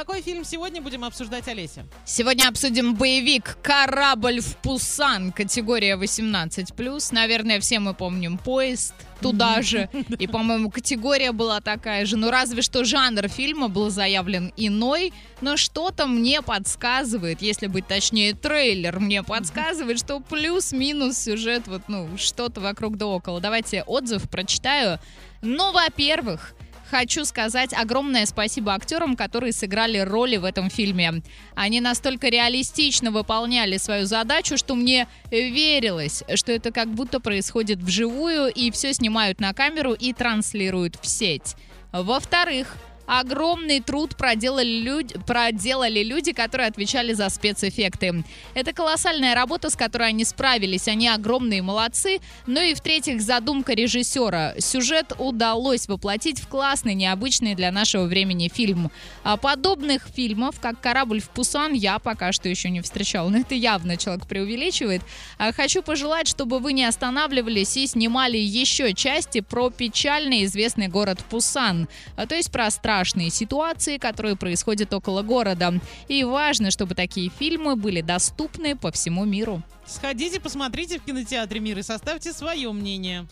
какой фильм сегодня будем обсуждать, Олеся? Сегодня обсудим боевик «Корабль в Пусан», категория 18+. Наверное, все мы помним поезд туда же. И, по-моему, категория была такая же. Ну, разве что жанр фильма был заявлен иной. Но что-то мне подсказывает, если быть точнее, трейлер мне подсказывает, что плюс-минус сюжет, вот, ну, что-то вокруг да около. Давайте отзыв прочитаю. Ну, во-первых, хочу сказать огромное спасибо актерам, которые сыграли роли в этом фильме. Они настолько реалистично выполняли свою задачу, что мне верилось, что это как будто происходит вживую, и все снимают на камеру и транслируют в сеть. Во-вторых, огромный труд проделали люди, проделали люди, которые отвечали за спецэффекты. Это колоссальная работа, с которой они справились. Они огромные молодцы. Ну и в-третьих, задумка режиссера. Сюжет удалось воплотить в классный, необычный для нашего времени фильм. А подобных фильмов, как «Корабль в Пусан», я пока что еще не встречал. Но это явно человек преувеличивает. А хочу пожелать, чтобы вы не останавливались и снимали еще части про печально известный город Пусан. А то есть про страшные страшные ситуации, которые происходят около города. И важно, чтобы такие фильмы были доступны по всему миру. Сходите, посмотрите в кинотеатре «Мир» и составьте свое мнение.